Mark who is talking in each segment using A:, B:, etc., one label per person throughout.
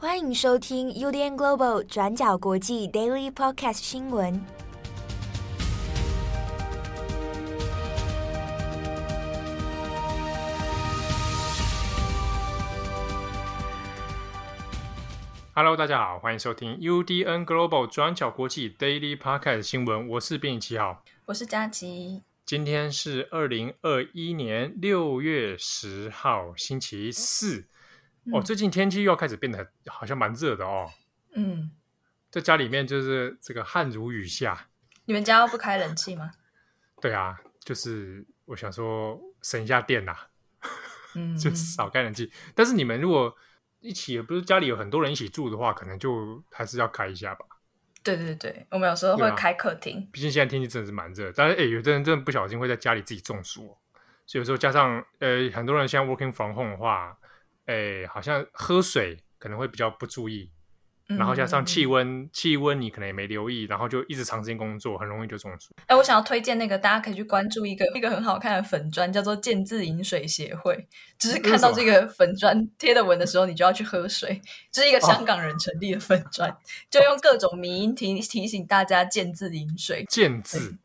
A: 欢迎收听 UDN Global 转角国际 Daily Podcast 新闻。
B: Hello，大家好，欢迎收听 UDN Global 转角国际 Daily Podcast 新闻。我是编辑七号，
C: 我是佳琪。
B: 今天是二零二一年六月十号，星期四。嗯、哦，最近天气又要开始变得好像蛮热的哦。嗯，在家里面就是这个汗如雨下。
C: 你们家要不开冷气吗？
B: 对啊，就是我想说省一下电呐、啊，嗯，就少开冷气。但是你们如果一起不是家里有很多人一起住的话，可能就还是要开一下吧。
C: 对对对，我们有时候会开客厅。
B: 毕竟现在天气真的是蛮热，但是哎，有的人真的不小心会在家里自己中暑，所以有时候加上呃，很多人现在 working from home 的话，哎，好像喝水可能会比较不注意。然后加上气温，嗯、气温你可能也没留意，然后就一直长时间工作，很容易就中暑。
C: 哎，我想要推荐那个，大家可以去关注一个一个很好看的粉砖，叫做“健字饮水协会”。只是看到这个粉砖贴的文的时候，你就要去喝水。这是一个香港人成立的粉砖，哦、就用各种迷因提提醒大家健字饮水。
B: 健字，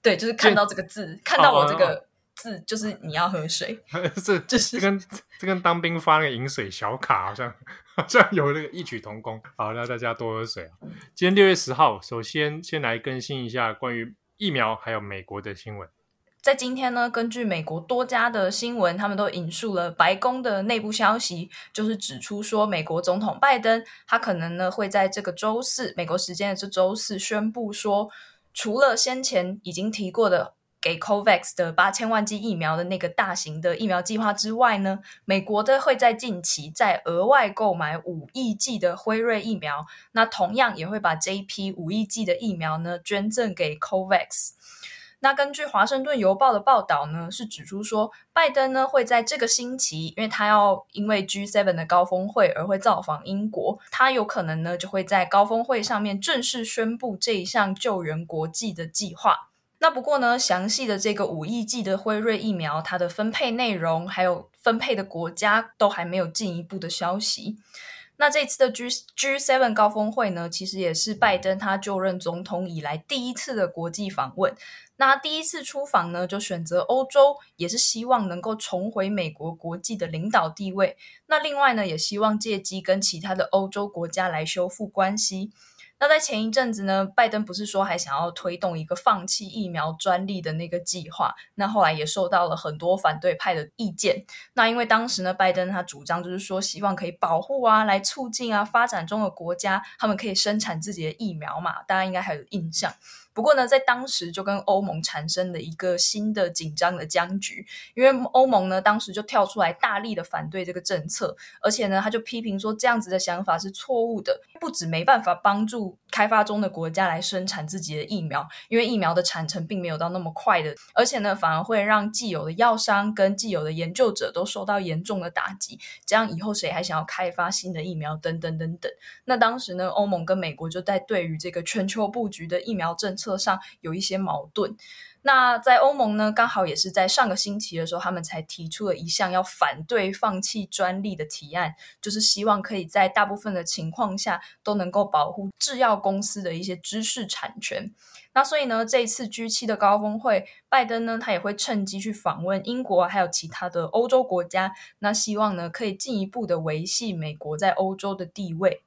C: 对，就是看到这个字，看到我这个字，就是你要喝水。
B: 这就是跟这跟当兵发那个饮水小卡好像。好像有那个异曲同工。好，那大家多喝水啊。今天六月十号，首先先来更新一下关于疫苗还有美国的新闻。
C: 在今天呢，根据美国多家的新闻，他们都引述了白宫的内部消息，就是指出说，美国总统拜登他可能呢会在这个周四，美国时间的这周四宣布说，除了先前已经提过的。给 COVAX 的八千万剂疫苗的那个大型的疫苗计划之外呢，美国的会在近期再额外购买五亿剂的辉瑞疫苗，那同样也会把这一批五亿剂的疫苗呢捐赠给 COVAX。那根据华盛顿邮报的报道呢，是指出说，拜登呢会在这个星期，因为他要因为 G7 的高峰会而会造访英国，他有可能呢就会在高峰会上面正式宣布这一项救援国际的计划。那不过呢，详细的这个五亿剂的辉瑞疫苗，它的分配内容还有分配的国家都还没有进一步的消息。那这次的 G G7 高峰会呢，其实也是拜登他就任总统以来第一次的国际访问。那第一次出访呢，就选择欧洲，也是希望能够重回美国国际的领导地位。那另外呢，也希望借机跟其他的欧洲国家来修复关系。那在前一阵子呢，拜登不是说还想要推动一个放弃疫苗专利的那个计划？那后来也受到了很多反对派的意见。那因为当时呢，拜登他主张就是说，希望可以保护啊，来促进啊发展中的国家，他们可以生产自己的疫苗嘛。大家应该还有印象。不过呢，在当时就跟欧盟产生了一个新的紧张的僵局，因为欧盟呢当时就跳出来大力的反对这个政策，而且呢他就批评说这样子的想法是错误的，不止没办法帮助开发中的国家来生产自己的疫苗，因为疫苗的产程并没有到那么快的，而且呢反而会让既有的药商跟既有的研究者都受到严重的打击，这样以后谁还想要开发新的疫苗等等等等。那当时呢欧盟跟美国就在对于这个全球布局的疫苗政策上有一些矛盾。那在欧盟呢，刚好也是在上个星期的时候，他们才提出了一项要反对放弃专利的提案，就是希望可以在大部分的情况下都能够保护制药公司的一些知识产权。那所以呢，这一次 G7 的高峰会，拜登呢，他也会趁机去访问英国，还有其他的欧洲国家，那希望呢，可以进一步的维系美国在欧洲的地位。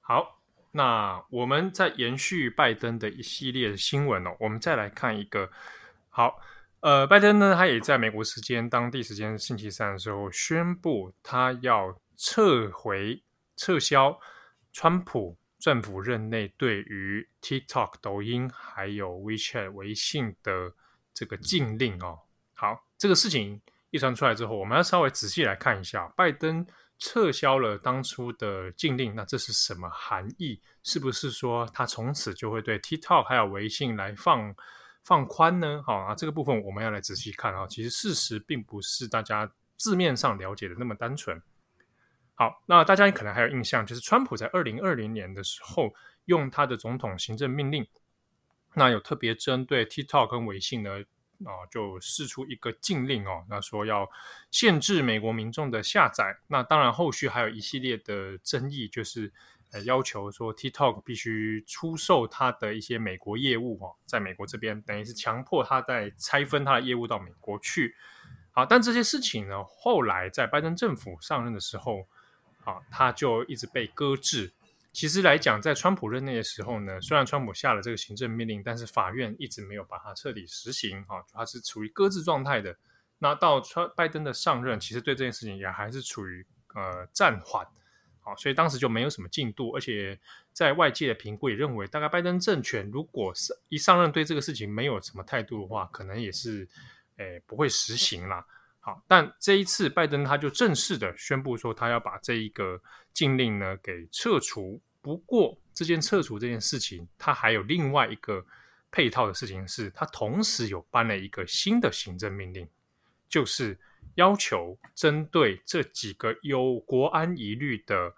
B: 好。那我们在延续拜登的一系列的新闻哦，我们再来看一个。好，呃，拜登呢，他也在美国时间当地时间星期三的时候宣布，他要撤回、撤销川普政府任内对于 TikTok、抖音还有 WeChat 微信的这个禁令哦。好，这个事情一传出来之后，我们要稍微仔细来看一下拜登。撤销了当初的禁令，那这是什么含义？是不是说他从此就会对 TikTok 还有微信来放放宽呢？好啊，这个部分我们要来仔细看啊。其实事实并不是大家字面上了解的那么单纯。好，那大家可能还有印象，就是川普在二零二零年的时候用他的总统行政命令，那有特别针对 TikTok 跟微信呢，啊，就释出一个禁令哦，那说要限制美国民众的下载。那当然，后续还有一系列的争议，就是呃要求说 TikTok 必须出售它的一些美国业务哦，在美国这边等于是强迫它在拆分它的业务到美国去。好，但这些事情呢，后来在拜登政府上任的时候，啊，他就一直被搁置。其实来讲，在川普任内的时候呢，虽然川普下了这个行政命令，但是法院一直没有把它彻底实行，哈，它是处于搁置状态的。那到川拜登的上任，其实对这件事情也还是处于呃暂缓，好，所以当时就没有什么进度，而且在外界的评估也认为，大概拜登政权如果是一上任对这个事情没有什么态度的话，可能也是诶不会实行啦。好，但这一次拜登他就正式的宣布说，他要把这一个禁令呢给撤除。不过，这件撤除这件事情，他还有另外一个配套的事情是，他同时有颁了一个新的行政命令，就是要求针对这几个有国安疑虑的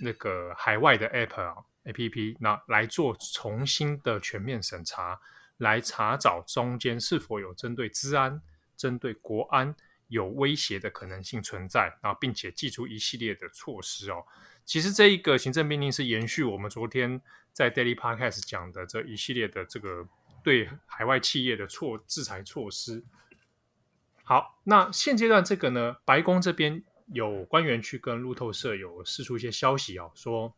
B: 那个海外的 App 啊 APP，那来做重新的全面审查，来查找中间是否有针对治安、针对国安有威胁的可能性存在，然后并且祭出一系列的措施哦。其实这一个行政命令是延续我们昨天在 Daily Podcast 讲的这一系列的这个对海外企业的措制裁措施。好，那现阶段这个呢，白宫这边有官员去跟路透社有释出一些消息哦，说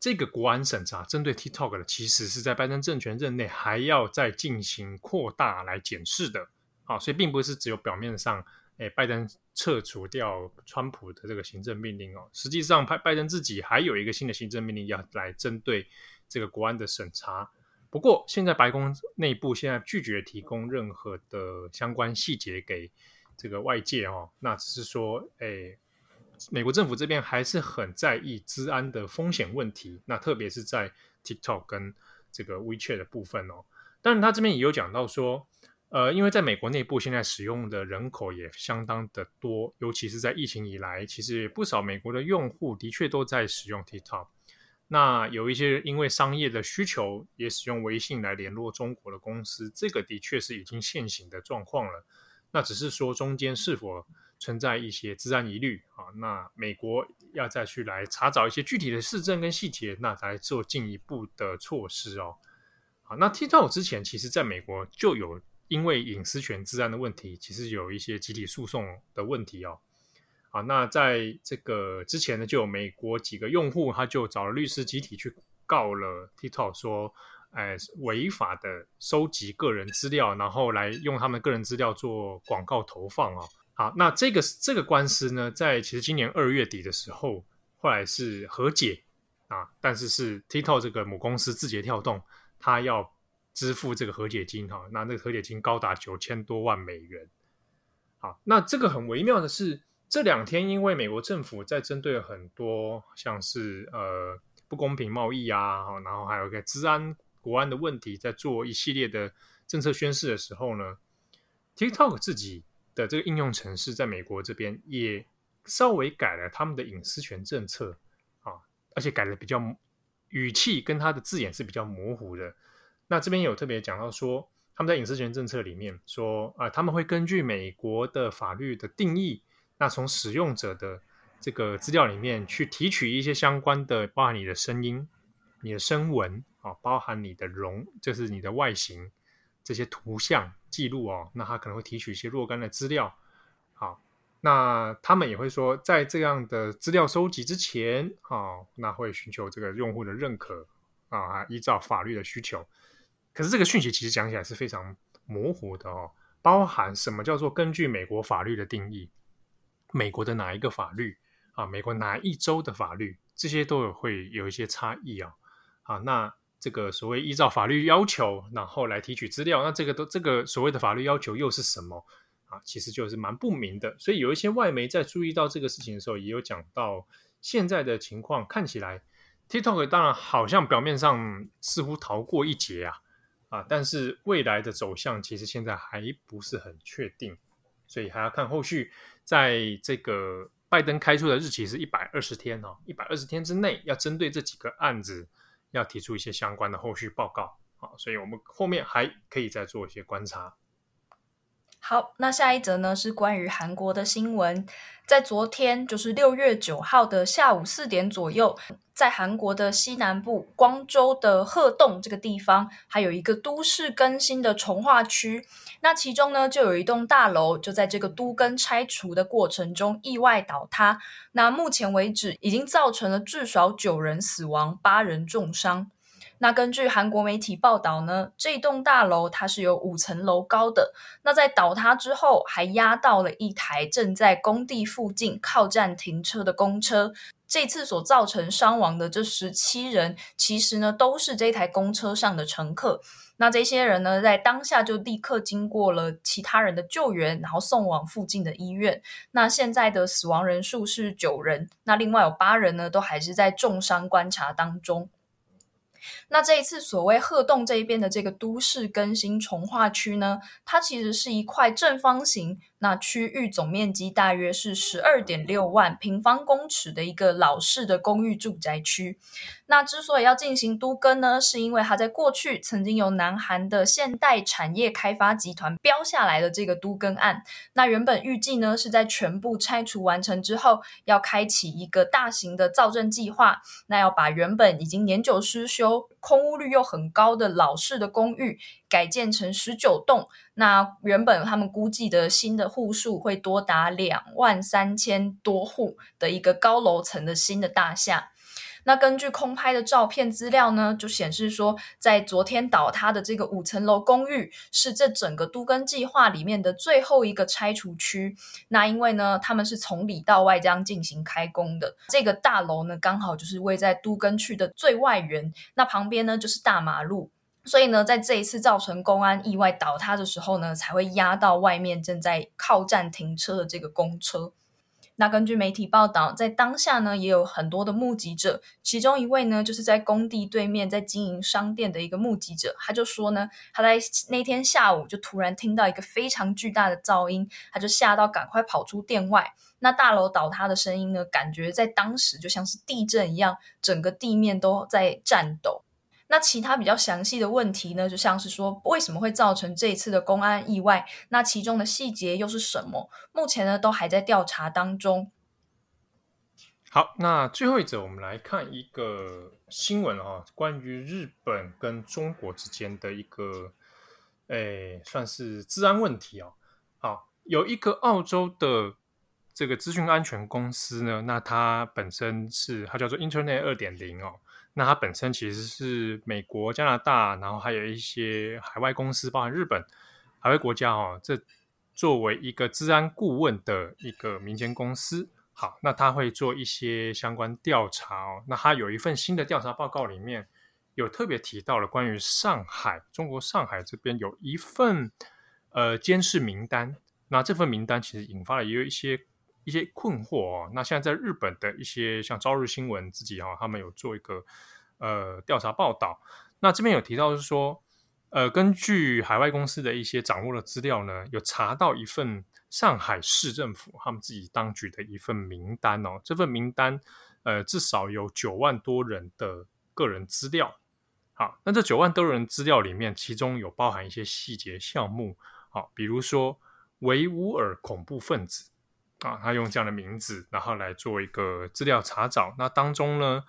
B: 这个国安审查针对 TikTok 的，其实是在拜登政权任内还要再进行扩大来检视的。好，所以并不是只有表面上。诶，拜登撤除掉川普的这个行政命令哦，实际上拜拜登自己还有一个新的行政命令要来针对这个国安的审查。不过，现在白宫内部现在拒绝提供任何的相关细节给这个外界哦，那只是说，诶，美国政府这边还是很在意治安的风险问题，那特别是在 TikTok 跟这个 WeChat 的部分哦。当然，他这边也有讲到说。呃，因为在美国内部，现在使用的人口也相当的多，尤其是在疫情以来，其实不少美国的用户的确都在使用 TikTok。那有一些因为商业的需求，也使用微信来联络中国的公司，这个的确是已经现行的状况了。那只是说中间是否存在一些资安疑虑啊？那美国要再去来查找一些具体的事证跟细节，那才做进一步的措施哦。好，那 TikTok 之前其实在美国就有。因为隐私权、资安的问题，其实有一些集体诉讼的问题哦。啊，那在这个之前呢，就有美国几个用户，他就找了律师集体去告了 TikTok，说，哎，违法的收集个人资料，然后来用他们个人资料做广告投放哦。好，那这个这个官司呢，在其实今年二月底的时候，后来是和解啊，但是是 TikTok 这个母公司字节跳动，他要。支付这个和解金哈，那那个和解金高达九千多万美元。好，那这个很微妙的是，这两天因为美国政府在针对很多像是呃不公平贸易啊，然后还有一个治安国安的问题，在做一系列的政策宣示的时候呢，TikTok 自己的这个应用程式在美国这边也稍微改了他们的隐私权政策啊，而且改的比较语气跟它的字眼是比较模糊的。那这边有特别讲到说，他们在隐私权政策里面说，啊、呃，他们会根据美国的法律的定义，那从使用者的这个资料里面去提取一些相关的，包含你的声音、你的声纹啊，包含你的容，就是你的外形这些图像记录哦，那他可能会提取一些若干的资料。好，那他们也会说，在这样的资料收集之前，啊，那会寻求这个用户的认可啊，依照法律的需求。可是这个讯息其实讲起来是非常模糊的哦，包含什么叫做根据美国法律的定义，美国的哪一个法律啊，美国哪一州的法律，这些都有会有一些差异啊。啊，那这个所谓依照法律要求，然后来提取资料，那这个都这个所谓的法律要求又是什么啊？其实就是蛮不明的。所以有一些外媒在注意到这个事情的时候，也有讲到现在的情况看起来，TikTok 当然好像表面上似乎逃过一劫啊。啊，但是未来的走向其实现在还不是很确定，所以还要看后续。在这个拜登开出的日期是一百二十天哦，一百二十天之内要针对这几个案子要提出一些相关的后续报告啊，所以我们后面还可以再做一些观察。
C: 好，那下一则呢是关于韩国的新闻。在昨天，就是六月九号的下午四点左右，在韩国的西南部光州的鹤洞这个地方，还有一个都市更新的重化区。那其中呢，就有一栋大楼，就在这个都更拆除的过程中意外倒塌。那目前为止，已经造成了至少九人死亡，八人重伤。那根据韩国媒体报道呢，这栋大楼它是有五层楼高的。那在倒塌之后，还压到了一台正在工地附近靠站停车的公车。这次所造成伤亡的这十七人，其实呢都是这台公车上的乘客。那这些人呢，在当下就立刻经过了其他人的救援，然后送往附近的医院。那现在的死亡人数是九人，那另外有八人呢，都还是在重伤观察当中。那这一次所谓鹤洞这一边的这个都市更新重化区呢，它其实是一块正方形。那区域总面积大约是十二点六万平方公尺的一个老式的公寓住宅区。那之所以要进行都更呢，是因为它在过去曾经由南韩的现代产业开发集团标下来的这个都更案。那原本预计呢是在全部拆除完成之后，要开启一个大型的造镇计划。那要把原本已经年久失修、空屋率又很高的老式的公寓改建成十九栋。那原本他们估计的新的户数会多达两万三千多户的一个高楼层的新的大厦。那根据空拍的照片资料呢，就显示说，在昨天倒塌的这个五层楼公寓是这整个都更计划里面的最后一个拆除区。那因为呢，他们是从里到外这样进行开工的，这个大楼呢刚好就是位在都更区的最外缘，那旁边呢就是大马路。所以呢，在这一次造成公安意外倒塌的时候呢，才会压到外面正在靠站停车的这个公车。那根据媒体报道，在当下呢，也有很多的目击者，其中一位呢，就是在工地对面在经营商店的一个目击者，他就说呢，他在那天下午就突然听到一个非常巨大的噪音，他就吓到赶快跑出店外。那大楼倒塌的声音呢，感觉在当时就像是地震一样，整个地面都在颤抖。那其他比较详细的问题呢，就像是说为什么会造成这一次的公安意外？那其中的细节又是什么？目前呢都还在调查当中。
B: 好，那最后一则我们来看一个新闻啊，关于日本跟中国之间的一个，诶，算是治安问题哦。好，有一个澳洲的这个资讯安全公司呢，那它本身是它叫做 Internet 二点零哦。那它本身其实是美国、加拿大，然后还有一些海外公司，包含日本、海外国家哦。这作为一个治安顾问的一个民间公司，好，那他会做一些相关调查哦。那他有一份新的调查报告，里面有特别提到了关于上海、中国上海这边有一份呃监视名单。那这份名单其实引发了也有一些。一些困惑哦，那现在在日本的一些像朝日新闻自己哈，他们有做一个呃调查报道。那这边有提到是说，呃，根据海外公司的一些掌握的资料呢，有查到一份上海市政府他们自己当局的一份名单哦。这份名单呃至少有九万多人的个人资料。好，那这九万多人资料里面，其中有包含一些细节项目，好，比如说维吾尔恐怖分子。啊，他用这样的名字，然后来做一个资料查找。那当中呢，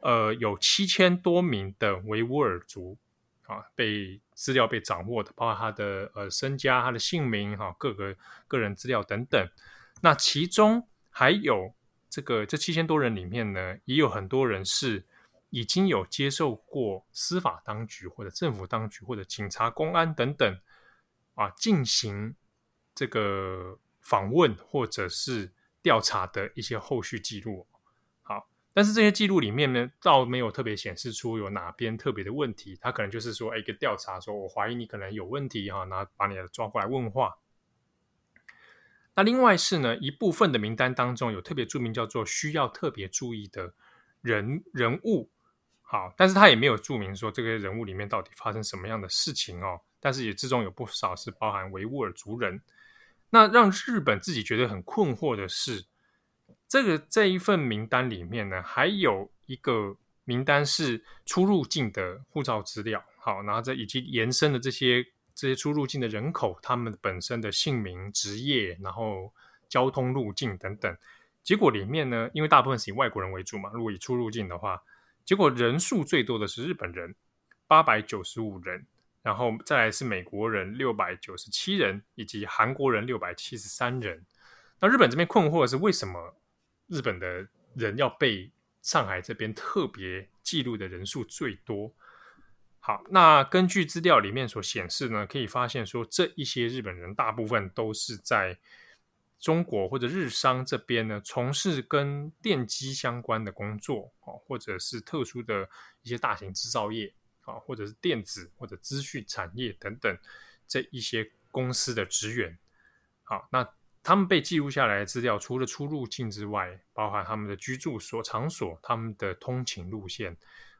B: 呃，有七千多名的维吾尔族啊，被资料被掌握的，包括他的呃身家、他的姓名、哈、各个个人资料等等。那其中还有这个这七千多人里面呢，也有很多人是已经有接受过司法当局或者政府当局或者警察、公安等等啊进行这个。访问或者是调查的一些后续记录，好，但是这些记录里面呢，倒没有特别显示出有哪边特别的问题，他可能就是说，一个调查说，我怀疑你可能有问题哈，那把你抓过来问话。那另外是呢，一部分的名单当中有特别注明叫做需要特别注意的人人物，好，但是他也没有注明说这个人物里面到底发生什么样的事情哦，但是也之中有不少是包含维吾尔族人。那让日本自己觉得很困惑的是，这个这一份名单里面呢，还有一个名单是出入境的护照资料。好，然后这以及延伸的这些这些出入境的人口，他们本身的姓名、职业，然后交通路径等等。结果里面呢，因为大部分是以外国人为主嘛，如果以出入境的话，结果人数最多的是日本人，八百九十五人，然后再来是美国人六百九十七人，以及韩国人六百七十三人。那日本这边困惑的是，为什么日本的人要被上海这边特别记录的人数最多？好，那根据资料里面所显示呢，可以发现说，这一些日本人大部分都是在中国或者日商这边呢，从事跟电机相关的工作哦，或者是特殊的一些大型制造业啊，或者是电子或者资讯产业等等这一些公司的职员。好，那他们被记录下来的资料，除了出入境之外，包含他们的居住所场所、他们的通勤路线。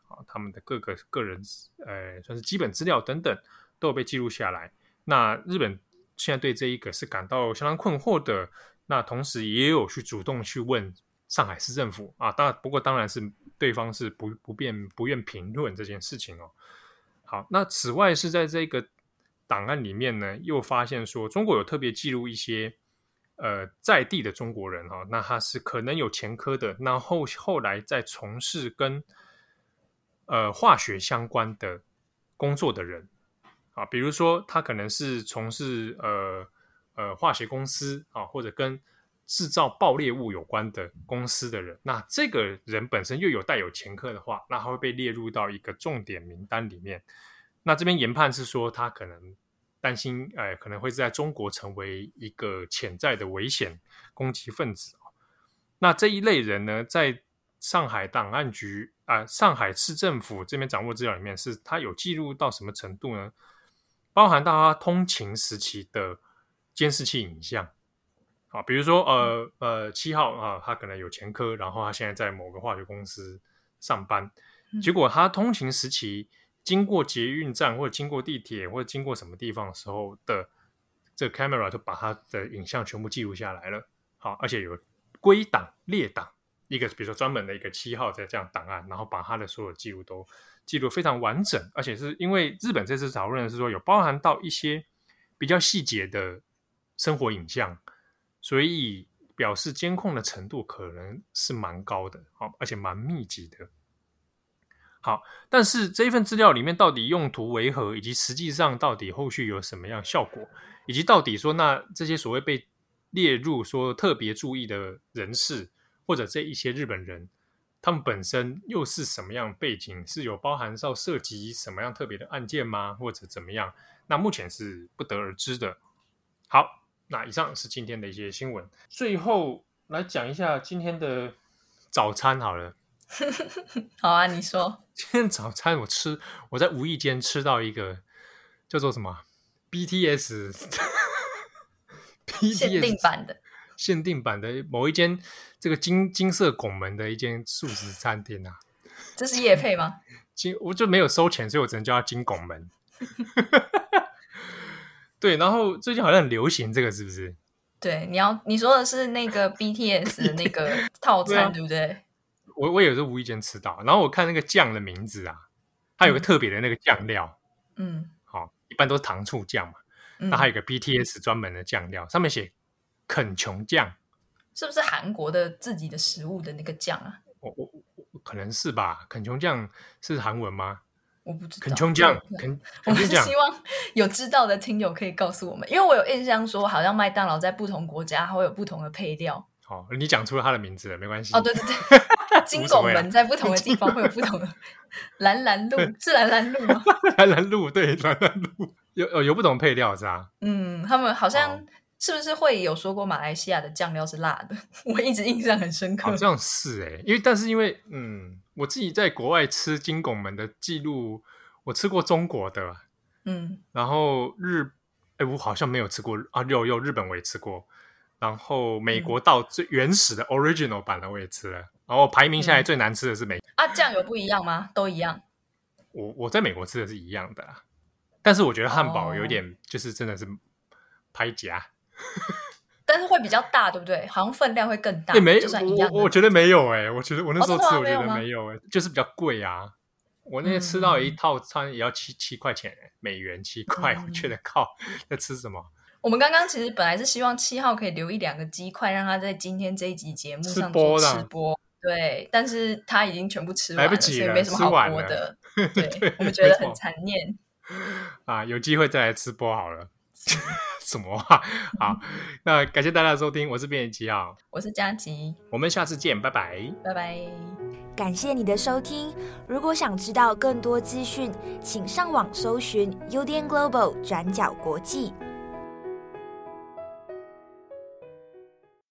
B: 啊他们的各个个人，呃，算是基本资料等等，都有被记录下来。那日本现在对这一个是感到相当困惑的。那同时也有去主动去问上海市政府啊，当然不过当然是对方是不不便不愿评论这件事情哦。好，那此外是在这个档案里面呢，又发现说中国有特别记录一些呃在地的中国人哈、哦，那他是可能有前科的，那后后来在从事跟呃，化学相关的工作的人啊，比如说他可能是从事呃呃化学公司啊，或者跟制造爆裂物有关的公司的人，那这个人本身又有带有前科的话，那他会被列入到一个重点名单里面。那这边研判是说，他可能担心，呃，可能会在中国成为一个潜在的危险攻击分子。那这一类人呢，在上海档案局啊、上海市政府这边掌握资料里面，是他有记录到什么程度呢？包含到他通勤时期的监视器影像啊，比如说呃呃七号啊，他可能有前科，然后他现在在某个化学公司上班，结果他通勤时期经过捷运站或者经过地铁或者经过什么地方的时候的这个 camera 就把他的影像全部记录下来了，好，而且有归档列档。一个比如说专门的一个七号在这样档案，然后把他的所有记录都记录非常完整，而且是因为日本这次讨论的是说有包含到一些比较细节的生活影像，所以表示监控的程度可能是蛮高的，好，而且蛮密集的。好，但是这一份资料里面到底用途为何，以及实际上到底后续有什么样效果，以及到底说那这些所谓被列入说特别注意的人士。或者这一些日本人，他们本身又是什么样背景？是有包含到涉及什么样特别的案件吗？或者怎么样？那目前是不得而知的。好，那以上是今天的一些新闻。最后来讲一下今天的早餐好了。
C: 好啊，你说。
B: 今天早餐我吃，我在无意间吃到一个叫做什么 BTS, BTS
C: 限定版的。
B: 限定版的某一间这个金金色拱门的一间素食餐厅啊，
C: 这是夜配吗？
B: 金我就没有收钱，所以我只能叫它金拱门。对，然后最近好像很流行这个，是不是？
C: 对，你要你说的是那个 BTS 的那个 套餐，对，不对？
B: 我我也是无意间吃到，然后我看那个酱的名字啊，它有个特别的那个酱料，
C: 嗯，
B: 好、哦，一般都是糖醋酱嘛，那、嗯、还有个 BTS 专门的酱料，上面写。肯琼酱
C: 是不是韩国的自己的食物的那个酱啊？
B: 我我我可能是吧。肯琼酱是韩文吗？
C: 我不知道。
B: 肯琼酱，肯
C: 我们希望 有知道的听友可以告诉我们，因为我有印象说，好像麦当劳在不同国家会有不同的配料。
B: 好，你讲出了他的名字了，没关系。
C: 哦，对对对，金拱门在不同的地方会有不同的。蓝蓝路是蓝蓝路吗？
B: 蓝蓝路对，蓝蓝路有有有不同配料是吧？
C: 嗯，他们好像。是不是会有说过马来西亚的酱料是辣的？我一直印象很深刻。好
B: 像是哎、欸，因为但是因为嗯，我自己在国外吃金拱门的记录，我吃过中国的，
C: 嗯，
B: 然后日哎、欸，我好像没有吃过啊，有有日本我也吃过，然后美国到最原始的 original 版的我也吃了，然后排名下来最难吃的是美
C: 啊，酱油不一样吗？都一样。
B: 我我在美国吃的是一样的，但是我觉得汉堡有点就是真的是拍夹。哦
C: 但是会比较大，对不对？好像分量会更大。
B: 也没，
C: 就算一样
B: 我我觉得没有哎、欸，我觉得我那时候吃，
C: 哦、
B: 我觉得没有哎、欸，就是比较贵啊。我那天吃到一套餐也要七七块钱，美元七块，
C: 嗯、
B: 我觉得靠，在吃什么？
C: 我们刚刚其实本来是希望七号可以留一两个鸡块，让他在今天这一集节目上做吃播。对，但是他已经全部吃完了，
B: 来 不及了，
C: 所以没什么好播的。对，对我们觉得 很残念。
B: 啊，有机会再来吃播好了。什么话？好，那感谢大家的收听，我是编辑七号，
C: 我是佳琪，
B: 我们下次见，拜拜，
C: 拜拜。
A: 感谢你的收听，如果想知道更多资讯，请上网搜寻 UDN Global 转角国际。